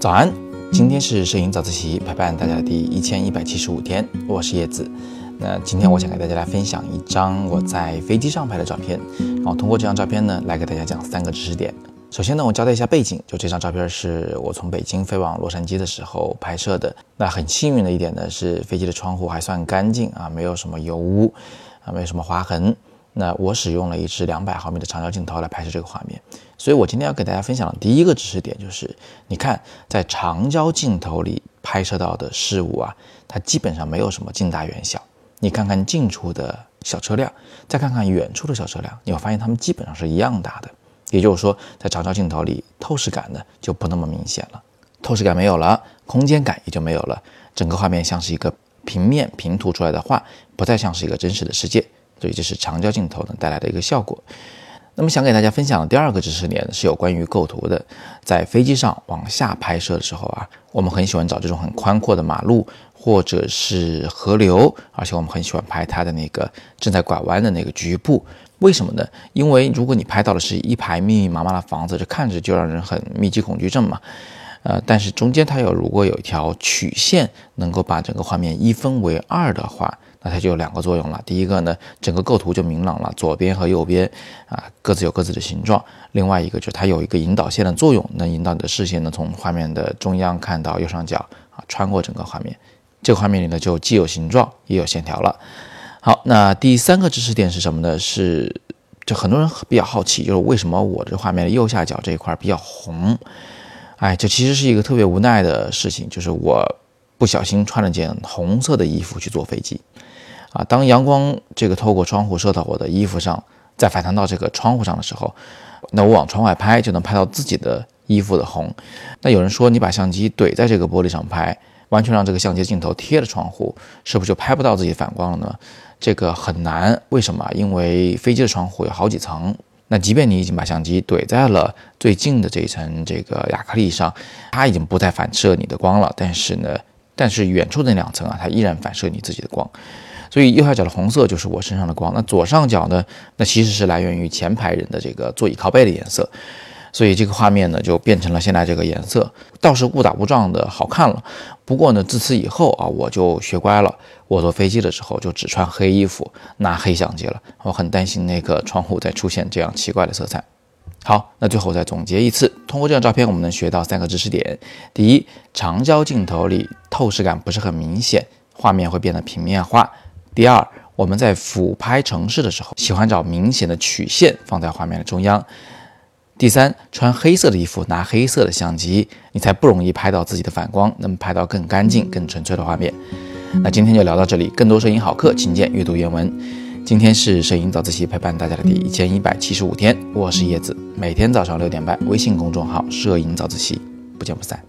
早安，今天是摄影早自习陪伴大家的第一千一百七十五天，我是叶子。那今天我想给大家来分享一张我在飞机上拍的照片，然后通过这张照片呢，来给大家讲三个知识点。首先呢，我交代一下背景，就这张照片是我从北京飞往洛杉矶的时候拍摄的。那很幸运的一点呢，是飞机的窗户还算干净啊，没有什么油污啊，没有什么划痕。那我使用了一支两百毫米的长焦镜头来拍摄这个画面，所以我今天要给大家分享的第一个知识点就是，你看在长焦镜头里拍摄到的事物啊，它基本上没有什么近大远小。你看看近处的小车辆，再看看远处的小车辆，你会发现它们基本上是一样大的。也就是说，在长焦镜头里，透视感呢就不那么明显了，透视感没有了，空间感也就没有了，整个画面像是一个平面平涂出来的画，不再像是一个真实的世界。所以这是长焦镜头呢带来的一个效果。那么想给大家分享的第二个知识点是有关于构图的。在飞机上往下拍摄的时候啊，我们很喜欢找这种很宽阔的马路或者是河流，而且我们很喜欢拍它的那个正在拐弯的那个局部。为什么呢？因为如果你拍到的是一排密密麻麻的房子，这看着就让人很密集恐惧症嘛。呃，但是中间它有如果有一条曲线能够把整个画面一分为二的话。那它就有两个作用了。第一个呢，整个构图就明朗了，左边和右边啊各自有各自的形状。另外一个就是它有一个引导线的作用，能引导你的视线呢从画面的中央看到右上角啊，穿过整个画面。这个画面里呢就既有形状也有线条了。好，那第三个知识点是什么呢？是就很多人比较好奇，就是为什么我这画面右下角这一块比较红？哎，这其实是一个特别无奈的事情，就是我不小心穿了件红色的衣服去坐飞机。啊，当阳光这个透过窗户射到我的衣服上，再反弹到这个窗户上的时候，那我往窗外拍就能拍到自己的衣服的红。那有人说，你把相机怼在这个玻璃上拍，完全让这个相机镜头贴着窗户，是不是就拍不到自己反光了呢？这个很难，为什么？因为飞机的窗户有好几层，那即便你已经把相机怼在了最近的这一层这个亚克力上，它已经不再反射你的光了，但是呢，但是远处那两层啊，它依然反射你自己的光。所以右下角的红色就是我身上的光，那左上角呢？那其实是来源于前排人的这个座椅靠背的颜色，所以这个画面呢就变成了现在这个颜色，倒是误打误撞的好看了。不过呢，自此以后啊，我就学乖了，我坐飞机的时候就只穿黑衣服，拿黑相机了。我很担心那个窗户再出现这样奇怪的色彩。好，那最后再总结一次，通过这张照片我们能学到三个知识点：第一，长焦镜头里透视感不是很明显，画面会变得平面化。第二，我们在俯拍城市的时候，喜欢找明显的曲线放在画面的中央。第三，穿黑色的衣服，拿黑色的相机，你才不容易拍到自己的反光，能拍到更干净、更纯粹的画面。那今天就聊到这里，更多摄影好课，请见阅读原文。今天是摄影早自习陪伴大家的第一千一百七十五天，我是叶子，每天早上六点半，微信公众号“摄影早自习”，不见不散。